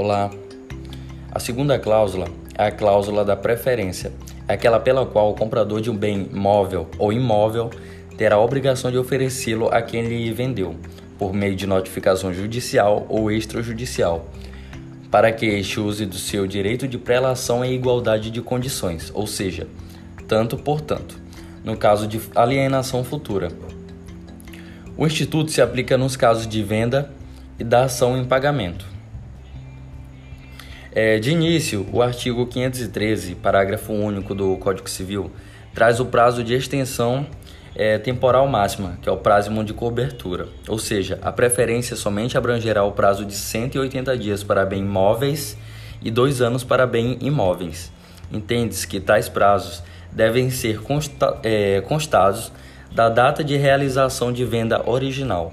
Olá. A segunda cláusula é a cláusula da preferência. É aquela pela qual o comprador de um bem móvel ou imóvel terá a obrigação de oferecê-lo a quem lhe vendeu, por meio de notificação judicial ou extrajudicial, para que este use do seu direito de prelação em igualdade de condições, ou seja, tanto por tanto, no caso de alienação futura. O Instituto se aplica nos casos de venda e da ação em pagamento. É, de início, o artigo 513, parágrafo único do Código Civil, traz o prazo de extensão é, temporal máxima, que é o prazo de cobertura, ou seja, a preferência somente abrangerá o prazo de 180 dias para bem móveis e dois anos para bem imóveis. Entende-se que tais prazos devem ser consta é, constados da data de realização de venda original.